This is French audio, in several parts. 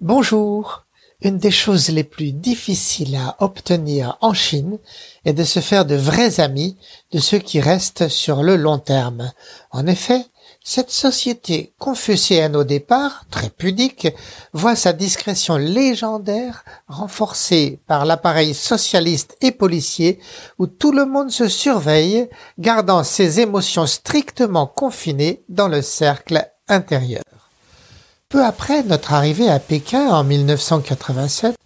Bonjour. Une des choses les plus difficiles à obtenir en Chine est de se faire de vrais amis, de ceux qui restent sur le long terme. En effet, cette société confucéenne au départ, très pudique, voit sa discrétion légendaire renforcée par l'appareil socialiste et policier où tout le monde se surveille, gardant ses émotions strictement confinées dans le cercle intérieur. Peu après notre arrivée à Pékin en 1987,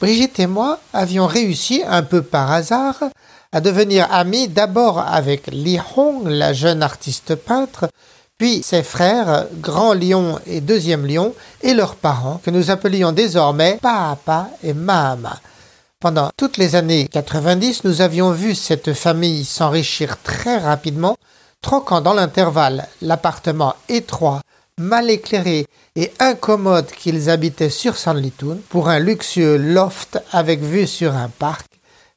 Brigitte et moi avions réussi, un peu par hasard, à devenir amis d'abord avec Li Hong, la jeune artiste peintre, puis ses frères, Grand Lion et Deuxième Lion, et leurs parents, que nous appelions désormais Papa et Mama. Pendant toutes les années 90, nous avions vu cette famille s'enrichir très rapidement, troquant dans l'intervalle l'appartement étroit mal éclairé et incommode qu'ils habitaient sur Sanlitun pour un luxueux loft avec vue sur un parc,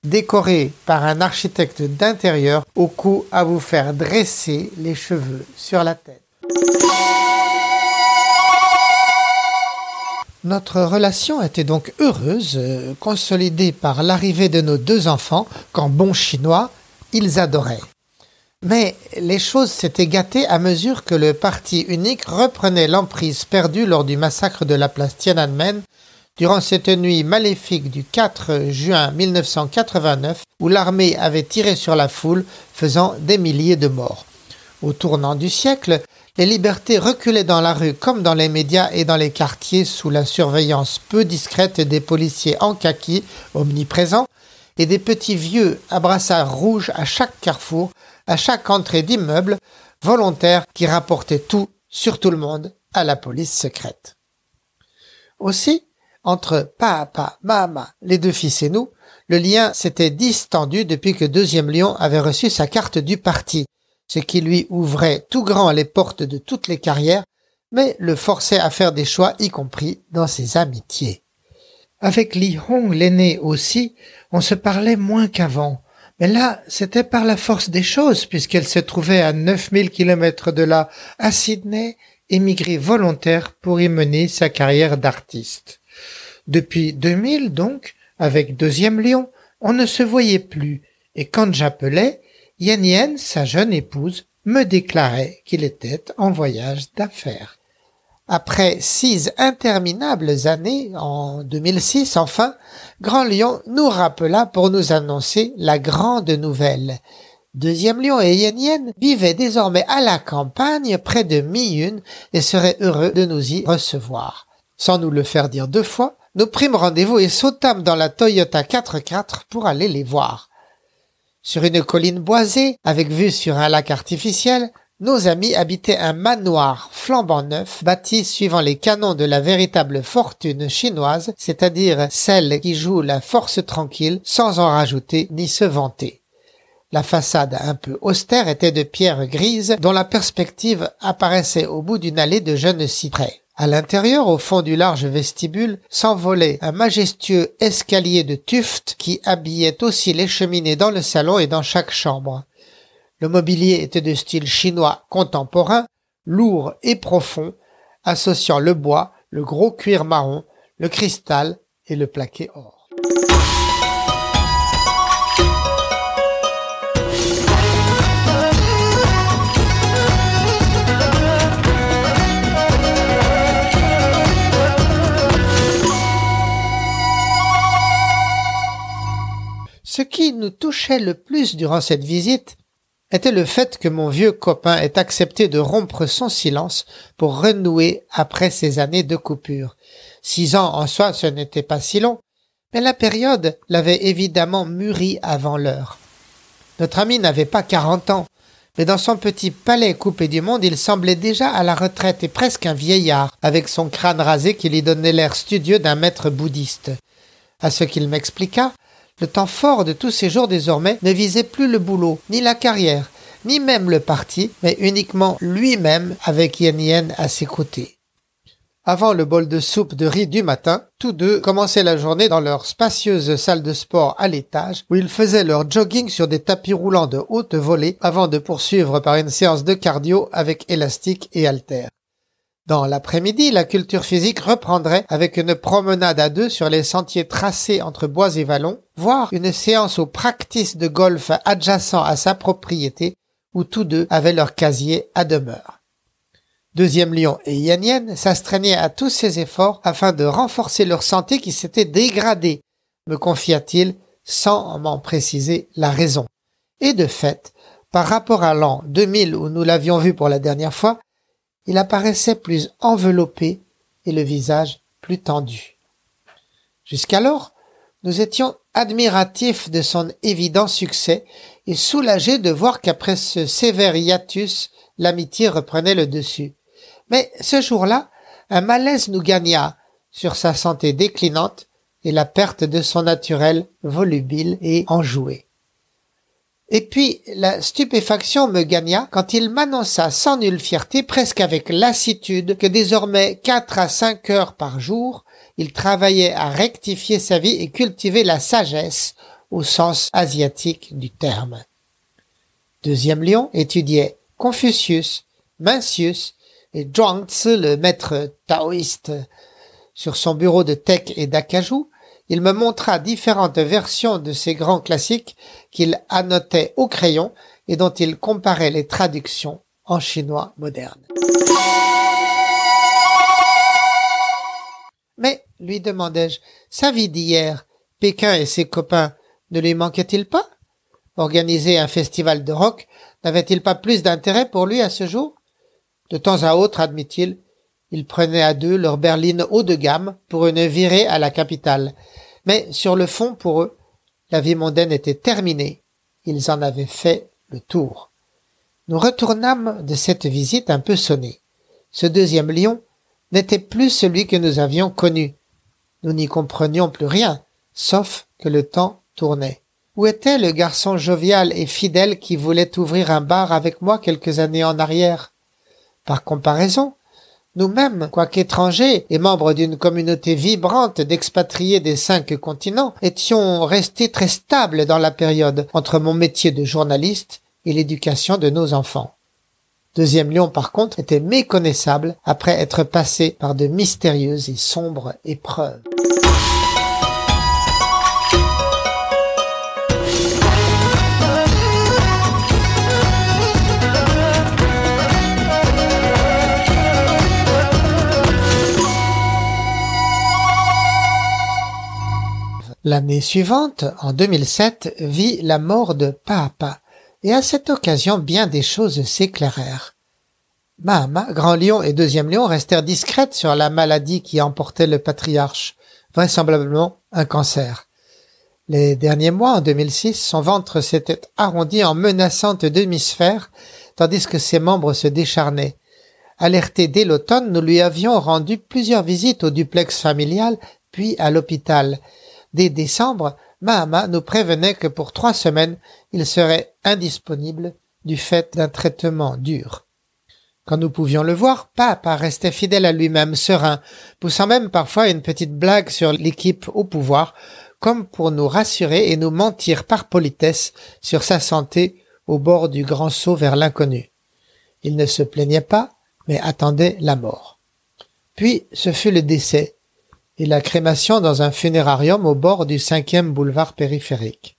décoré par un architecte d'intérieur au cou à vous faire dresser les cheveux sur la tête. Notre relation était donc heureuse, euh, consolidée par l'arrivée de nos deux enfants qu'en bons chinois, ils adoraient. Mais les choses s'étaient gâtées à mesure que le parti unique reprenait l'emprise perdue lors du massacre de la place Tiananmen durant cette nuit maléfique du 4 juin 1989 où l'armée avait tiré sur la foule faisant des milliers de morts. Au tournant du siècle, les libertés reculaient dans la rue comme dans les médias et dans les quartiers sous la surveillance peu discrète des policiers en kaki omniprésents et des petits vieux à brassard rouge à chaque carrefour à chaque entrée d'immeuble, volontaires qui rapportaient tout sur tout le monde à la police secrète. Aussi, entre Papa, Mama, les deux fils et nous, le lien s'était distendu depuis que Deuxième Lion avait reçu sa carte du parti, ce qui lui ouvrait tout grand les portes de toutes les carrières, mais le forçait à faire des choix, y compris dans ses amitiés. Avec Li Hong l'aîné aussi, on se parlait moins qu'avant, mais là, c'était par la force des choses, puisqu'elle se trouvait à 9000 kilomètres de là, à Sydney, émigrée volontaire pour y mener sa carrière d'artiste. Depuis 2000, donc, avec Deuxième Lion, on ne se voyait plus, et quand j'appelais, Yen Yen, sa jeune épouse, me déclarait qu'il était en voyage d'affaires. Après six interminables années, en 2006 enfin, Grand Lion nous rappela pour nous annoncer la grande nouvelle. Deuxième Lion et Yen Yen vivaient désormais à la campagne près de Miyun et seraient heureux de nous y recevoir. Sans nous le faire dire deux fois, nous prîmes rendez-vous et sautâmes dans la Toyota 4x4 pour aller les voir. Sur une colline boisée, avec vue sur un lac artificiel, nos amis habitaient un manoir flambant neuf, bâti suivant les canons de la véritable fortune chinoise, c'est-à-dire celle qui joue la force tranquille sans en rajouter ni se vanter. La façade un peu austère était de pierre grise dont la perspective apparaissait au bout d'une allée de jeunes cyprès. À l'intérieur, au fond du large vestibule, s'envolait un majestueux escalier de tuftes qui habillait aussi les cheminées dans le salon et dans chaque chambre. Le mobilier était de style chinois contemporain, lourd et profond, associant le bois, le gros cuir marron, le cristal et le plaqué or. Ce qui nous touchait le plus durant cette visite, était le fait que mon vieux copain ait accepté de rompre son silence pour renouer après ces années de coupure. Six ans en soi, ce n'était pas si long, mais la période l'avait évidemment mûri avant l'heure. Notre ami n'avait pas quarante ans, mais dans son petit palais coupé du monde, il semblait déjà à la retraite et presque un vieillard, avec son crâne rasé qui lui donnait l'air studieux d'un maître bouddhiste. À ce qu'il m'expliqua, le temps fort de tous ces jours désormais ne visait plus le boulot, ni la carrière, ni même le parti, mais uniquement lui-même avec Yen Yen à ses côtés. Avant le bol de soupe de riz du matin, tous deux commençaient la journée dans leur spacieuse salle de sport à l'étage, où ils faisaient leur jogging sur des tapis roulants de haute volée avant de poursuivre par une séance de cardio avec élastique et haltère. Dans l'après-midi, la culture physique reprendrait avec une promenade à deux sur les sentiers tracés entre bois et vallons, voire une séance au practice de golf adjacent à sa propriété, où tous deux avaient leur casier à demeure. Deuxième Lion et Yen s'astreignaient à tous ces efforts afin de renforcer leur santé qui s'était dégradée, me confia-t-il sans m'en préciser la raison. Et de fait, par rapport à l'an 2000 où nous l'avions vu pour la dernière fois, il apparaissait plus enveloppé et le visage plus tendu. Jusqu'alors, nous étions admiratifs de son évident succès et soulagés de voir qu'après ce sévère hiatus, l'amitié reprenait le dessus. Mais ce jour-là, un malaise nous gagna sur sa santé déclinante et la perte de son naturel volubile et enjoué. Et puis la stupéfaction me gagna quand il m'annonça sans nulle fierté, presque avec lassitude, que désormais quatre à cinq heures par jour, il travaillait à rectifier sa vie et cultiver la sagesse au sens asiatique du terme. Deuxième lion étudiait Confucius, Mencius et Zhuangzi, le maître taoïste, sur son bureau de tech et d'acajou, il me montra différentes versions de ces grands classiques qu'il annotait au crayon et dont il comparait les traductions en chinois moderne. Mais, lui demandai-je, sa vie d'hier, Pékin et ses copains, ne lui manquait-il pas? Organiser un festival de rock n'avait-il pas plus d'intérêt pour lui à ce jour? De temps à autre, admit-il, ils prenaient à deux leur berline haut de gamme pour une virée à la capitale. Mais sur le fond, pour eux, la vie mondaine était terminée. Ils en avaient fait le tour. Nous retournâmes de cette visite un peu sonnés. Ce deuxième lion n'était plus celui que nous avions connu. Nous n'y comprenions plus rien, sauf que le temps tournait. Où était le garçon jovial et fidèle qui voulait ouvrir un bar avec moi quelques années en arrière? Par comparaison, nous-mêmes, quoiqu'étrangers et membres d'une communauté vibrante d'expatriés des cinq continents, étions restés très stables dans la période entre mon métier de journaliste et l'éducation de nos enfants. Deuxième Lion, par contre, était méconnaissable après être passé par de mystérieuses et sombres épreuves. L'année suivante, en 2007, vit la mort de Papa, et à cette occasion bien des choses s'éclairèrent. Mahama, Grand Lion et Deuxième Lion restèrent discrètes sur la maladie qui emportait le patriarche, vraisemblablement un cancer. Les derniers mois, en 2006, son ventre s'était arrondi en menaçante demi-sphère, tandis que ses membres se décharnaient. Alerté dès l'automne, nous lui avions rendu plusieurs visites au duplex familial, puis à l'hôpital, Dès décembre, Mahama nous prévenait que pour trois semaines, il serait indisponible du fait d'un traitement dur. Quand nous pouvions le voir, Papa restait fidèle à lui-même, serein, poussant même parfois une petite blague sur l'équipe au pouvoir, comme pour nous rassurer et nous mentir par politesse sur sa santé au bord du grand saut vers l'inconnu. Il ne se plaignait pas, mais attendait la mort. Puis ce fut le décès, et la crémation dans un funérarium au bord du cinquième boulevard périphérique.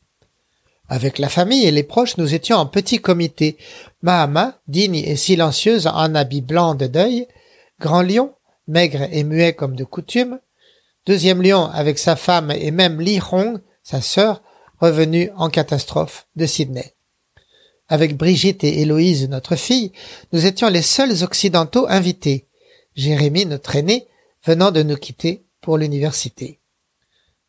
Avec la famille et les proches, nous étions en petit comité. Mahama, digne et silencieuse en habit blanc de deuil, Grand Lion, maigre et muet comme de coutume, Deuxième Lion avec sa femme et même Li Hong, sa sœur, revenue en catastrophe de Sydney. Avec Brigitte et Héloïse, notre fille, nous étions les seuls occidentaux invités. Jérémie, notre aîné, venant de nous quitter pour l'université.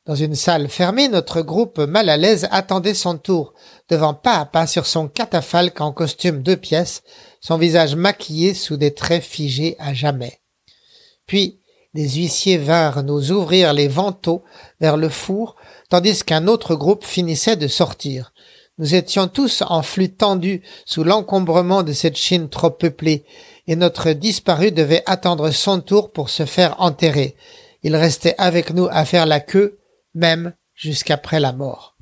Dans une salle fermée, notre groupe mal à l'aise attendait son tour, devant pas à pas sur son catafalque en costume de pièces, son visage maquillé sous des traits figés à jamais. Puis, des huissiers vinrent nous ouvrir les vantaux vers le four, tandis qu'un autre groupe finissait de sortir. Nous étions tous en flux tendu sous l'encombrement de cette Chine trop peuplée, et notre disparu devait attendre son tour pour se faire enterrer. Il restait avec nous à faire la queue, même jusqu'après la mort.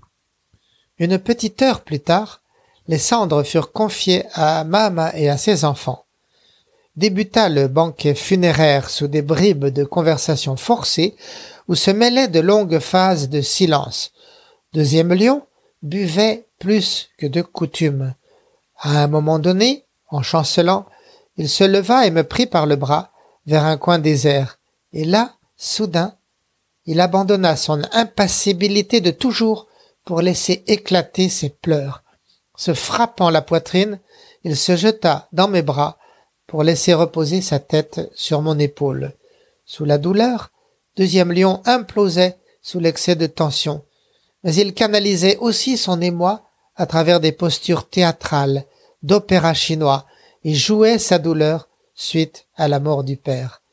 Une petite heure plus tard, les cendres furent confiées à Mama et à ses enfants. Débuta le banquet funéraire sous des bribes de conversation forcées où se mêlaient de longues phases de silence. Deuxième lion buvait plus que de coutume. À un moment donné, en chancelant, il se leva et me prit par le bras vers un coin désert. Et là, soudain, il abandonna son impassibilité de toujours pour laisser éclater ses pleurs. Se frappant la poitrine, il se jeta dans mes bras pour laisser reposer sa tête sur mon épaule. Sous la douleur, deuxième lion implosait sous l'excès de tension, mais il canalisait aussi son émoi à travers des postures théâtrales, d'opéra chinois, et jouait sa douleur suite à la mort du père.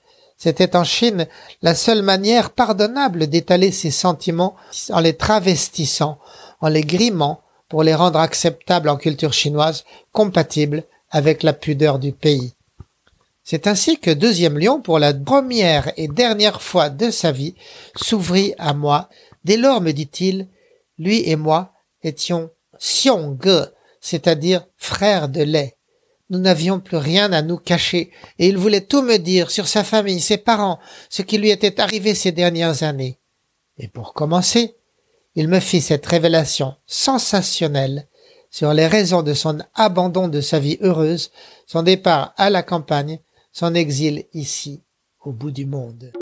C'était en Chine la seule manière pardonnable d'étaler ses sentiments en les travestissant, en les grimant pour les rendre acceptables en culture chinoise, compatibles avec la pudeur du pays. C'est ainsi que Deuxième Lion, pour la première et dernière fois de sa vie, s'ouvrit à moi. Dès lors, me dit-il, lui et moi étions Xiong, c'est-à-dire frères de lait. Nous n'avions plus rien à nous cacher, et il voulait tout me dire sur sa famille, ses parents, ce qui lui était arrivé ces dernières années. Et pour commencer, il me fit cette révélation sensationnelle sur les raisons de son abandon de sa vie heureuse, son départ à la campagne, son exil ici, au bout du monde.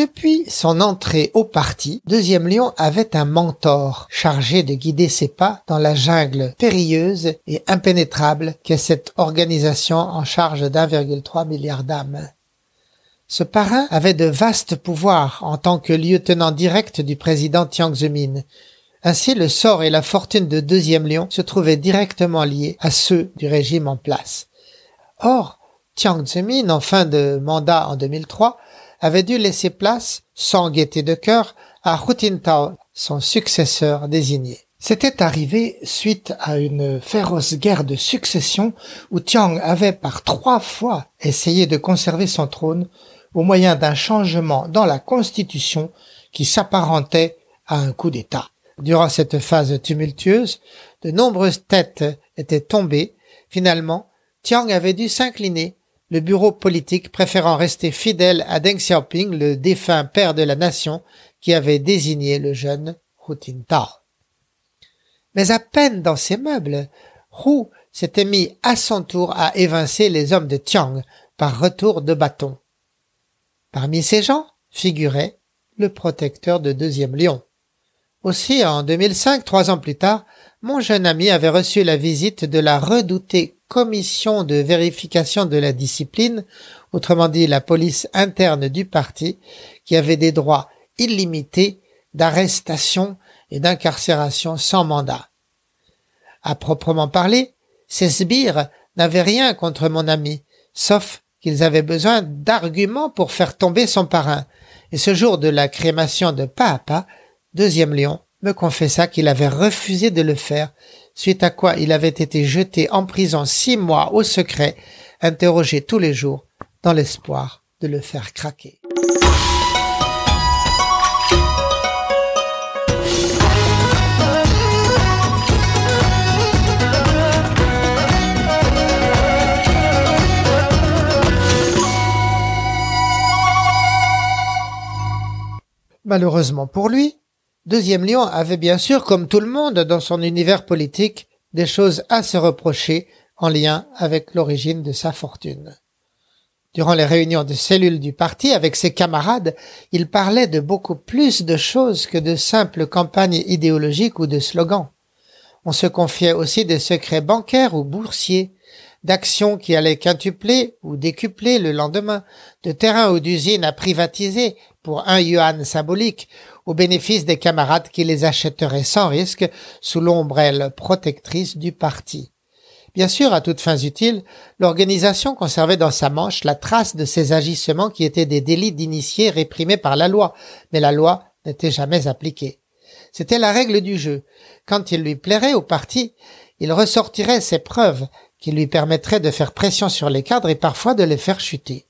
Depuis son entrée au parti, Deuxième Lion avait un mentor chargé de guider ses pas dans la jungle périlleuse et impénétrable qu'est cette organisation en charge d'1,3 milliard d'âmes. Ce parrain avait de vastes pouvoirs en tant que lieutenant direct du président Tiang Zemin. Ainsi, le sort et la fortune de Deuxième Lion se trouvaient directement liés à ceux du régime en place. Or, Tiang Zemin, en fin de mandat en 2003, avait dû laisser place, sans gaieté de cœur, à Hu Tao, son successeur désigné. C'était arrivé suite à une féroce guerre de succession où Tiang avait par trois fois essayé de conserver son trône au moyen d'un changement dans la constitution qui s'apparentait à un coup d'État. Durant cette phase tumultueuse, de nombreuses têtes étaient tombées. Finalement, Tiang avait dû s'incliner le bureau politique préférant rester fidèle à Deng Xiaoping, le défunt père de la nation, qui avait désigné le jeune Hu Jintao. Mais à peine dans ses meubles, Hu s'était mis à son tour à évincer les hommes de Tiang par retour de bâton. Parmi ces gens figurait le protecteur de Deuxième Lion. Aussi, en 2005, trois ans plus tard, mon jeune ami avait reçu la visite de la redoutée commission de vérification de la discipline, autrement dit la police interne du parti, qui avait des droits illimités d'arrestation et d'incarcération sans mandat. À proprement parler, ces sbires n'avaient rien contre mon ami, sauf qu'ils avaient besoin d'arguments pour faire tomber son parrain. Et ce jour de la crémation de Papa, deuxième lion, me confessa qu'il avait refusé de le faire suite à quoi il avait été jeté en prison six mois au secret, interrogé tous les jours, dans l'espoir de le faire craquer. Malheureusement pour lui, Deuxième Lion avait bien sûr, comme tout le monde dans son univers politique, des choses à se reprocher en lien avec l'origine de sa fortune. Durant les réunions de cellules du parti avec ses camarades, il parlait de beaucoup plus de choses que de simples campagnes idéologiques ou de slogans. On se confiait aussi des secrets bancaires ou boursiers, d'actions qui allaient quintupler ou décupler le lendemain, de terrains ou d'usines à privatiser pour un yuan symbolique au bénéfice des camarades qui les achèteraient sans risque sous l'ombrelle protectrice du parti. Bien sûr, à toutes fins utiles, l'organisation conservait dans sa manche la trace de ces agissements qui étaient des délits d'initiés réprimés par la loi, mais la loi n'était jamais appliquée. C'était la règle du jeu. Quand il lui plairait au parti, il ressortirait ses preuves qui lui permettraient de faire pression sur les cadres et parfois de les faire chuter.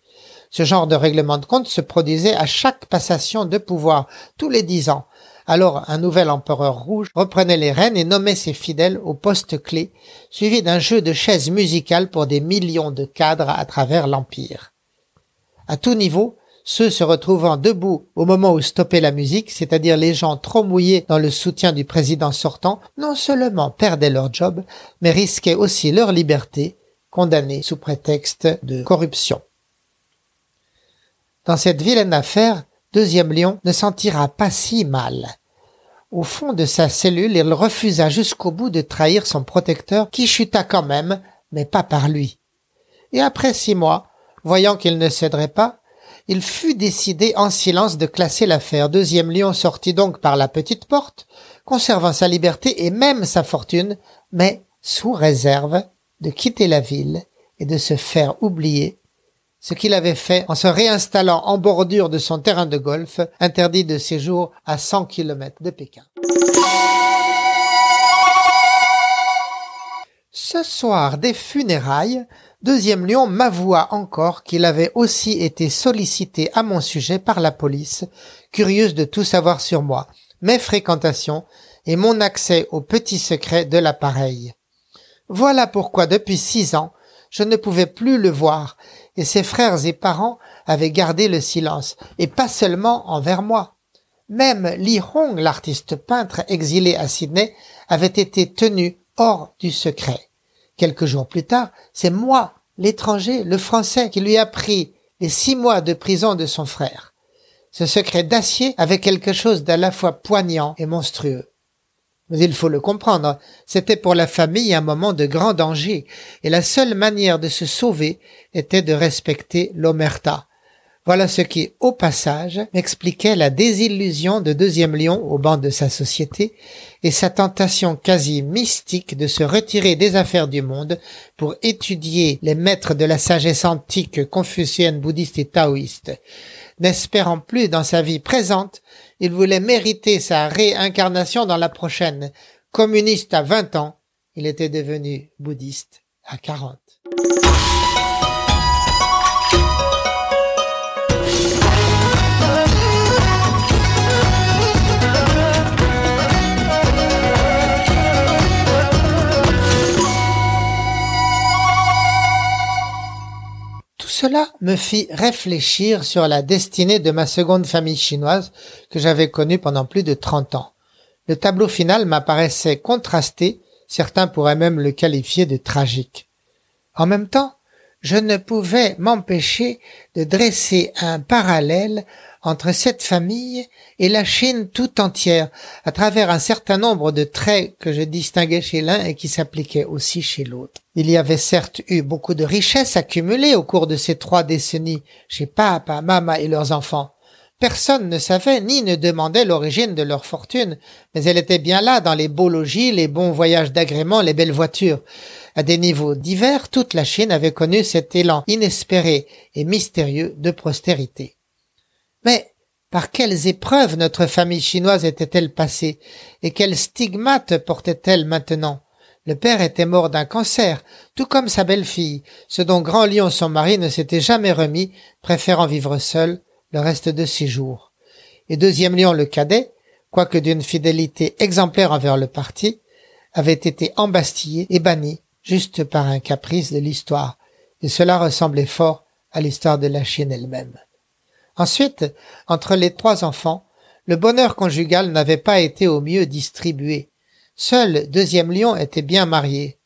Ce genre de règlement de compte se produisait à chaque passation de pouvoir, tous les dix ans. Alors un nouvel empereur rouge reprenait les rênes et nommait ses fidèles au poste clé, suivi d'un jeu de chaises musicales pour des millions de cadres à travers l'empire. À tout niveau, ceux se retrouvant debout au moment où stoppait la musique, c'est-à-dire les gens trop mouillés dans le soutien du président sortant, non seulement perdaient leur job, mais risquaient aussi leur liberté, condamnés sous prétexte de corruption. Dans cette vilaine affaire, Deuxième Lion ne s'en tira pas si mal. Au fond de sa cellule, il refusa jusqu'au bout de trahir son protecteur qui chuta quand même, mais pas par lui. Et après six mois, voyant qu'il ne céderait pas, il fut décidé en silence de classer l'affaire. Deuxième Lion sortit donc par la petite porte, conservant sa liberté et même sa fortune, mais sous réserve de quitter la ville et de se faire oublier ce qu'il avait fait en se réinstallant en bordure de son terrain de golf, interdit de séjour à 100 km de Pékin. Ce soir des funérailles, Deuxième Lion m'avoua encore qu'il avait aussi été sollicité à mon sujet par la police, curieuse de tout savoir sur moi, mes fréquentations et mon accès aux petits secrets de l'appareil. Voilà pourquoi depuis six ans, je ne pouvais plus le voir, et ses frères et parents avaient gardé le silence, et pas seulement envers moi. Même Li Hong, l'artiste peintre exilé à Sydney, avait été tenu hors du secret. Quelques jours plus tard, c'est moi, l'étranger, le français, qui lui a pris les six mois de prison de son frère. Ce secret d'acier avait quelque chose d'à la fois poignant et monstrueux. Mais il faut le comprendre, c'était pour la famille un moment de grand danger, et la seule manière de se sauver était de respecter l'omerta. Voilà ce qui, au passage, m'expliquait la désillusion de Deuxième Lion au banc de sa société et sa tentation quasi mystique de se retirer des affaires du monde pour étudier les maîtres de la sagesse antique confucienne, bouddhiste et taoïste. N'espérant plus dans sa vie présente il voulait mériter sa réincarnation dans la prochaine. Communiste à 20 ans, il était devenu bouddhiste à 40. Cela me fit réfléchir sur la destinée de ma seconde famille chinoise que j'avais connue pendant plus de trente ans. Le tableau final m'apparaissait contrasté, certains pourraient même le qualifier de tragique. En même temps, je ne pouvais m'empêcher de dresser un parallèle entre cette famille et la Chine tout entière, à travers un certain nombre de traits que je distinguais chez l'un et qui s'appliquaient aussi chez l'autre. Il y avait certes eu beaucoup de richesses accumulées au cours de ces trois décennies chez papa, mama et leurs enfants. Personne ne savait ni ne demandait l'origine de leur fortune, mais elle était bien là dans les beaux logis, les bons voyages d'agrément, les belles voitures. À des niveaux divers, toute la Chine avait connu cet élan inespéré et mystérieux de postérité. Mais par quelles épreuves notre famille chinoise était-elle passée et quels stigmates portait-elle maintenant? Le père était mort d'un cancer, tout comme sa belle-fille, ce dont Grand Lion son mari ne s'était jamais remis, préférant vivre seul le reste de ses jours. Et deuxième Lion le cadet, quoique d'une fidélité exemplaire envers le parti, avait été embastillé et banni juste par un caprice de l'histoire, et cela ressemblait fort à l'histoire de la Chine elle-même. Ensuite, entre les trois enfants, le bonheur conjugal n'avait pas été au mieux distribué. Seul deuxième lion était bien marié.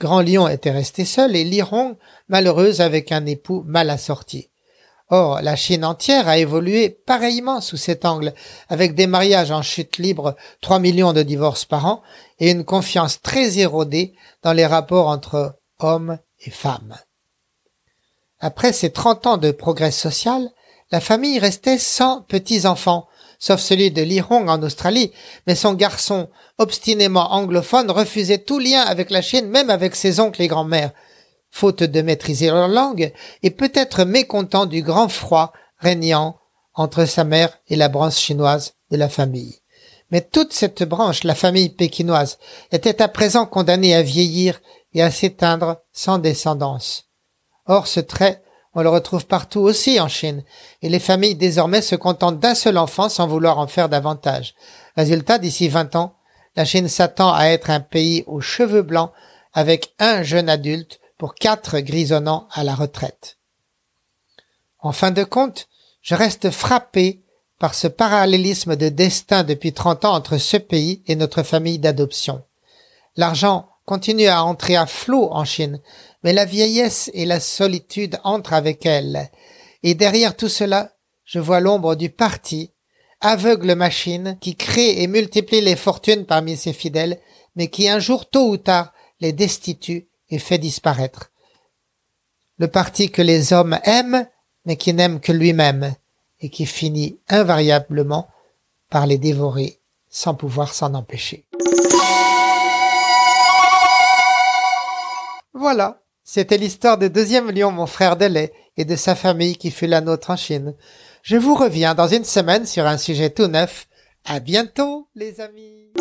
Grand lion était resté seul et Liron malheureuse avec un époux mal assorti. Or, la Chine entière a évolué pareillement sous cet angle, avec des mariages en chute libre, trois millions de divorces par an, et une confiance très érodée dans les rapports entre hommes et femmes. Après ces trente ans de progrès social, la famille restait sans petits-enfants, sauf celui de Li Hong en Australie, mais son garçon, obstinément anglophone, refusait tout lien avec la Chine, même avec ses oncles et grands-mères, faute de maîtriser leur langue, et peut-être mécontent du grand froid régnant entre sa mère et la branche chinoise de la famille. Mais toute cette branche, la famille pékinoise, était à présent condamnée à vieillir et à s'éteindre sans descendance. Or ce trait, on le retrouve partout aussi en Chine, et les familles désormais se contentent d'un seul enfant sans vouloir en faire davantage. Résultat, d'ici vingt ans, la Chine s'attend à être un pays aux cheveux blancs avec un jeune adulte pour quatre grisonnants à la retraite. En fin de compte, je reste frappé par ce parallélisme de destin depuis 30 ans entre ce pays et notre famille d'adoption. L'argent continue à entrer à flot en Chine, mais la vieillesse et la solitude entrent avec elle. Et derrière tout cela, je vois l'ombre du parti, aveugle machine, qui crée et multiplie les fortunes parmi ses fidèles, mais qui un jour, tôt ou tard, les destitue et fait disparaître. Le parti que les hommes aiment, mais qui n'aime que lui-même, et qui finit invariablement par les dévorer sans pouvoir s'en empêcher. Voilà, c'était l'histoire de deuxième lion, mon frère de lait, et de sa famille qui fut la nôtre en Chine. Je vous reviens dans une semaine sur un sujet tout neuf. À bientôt, les amis.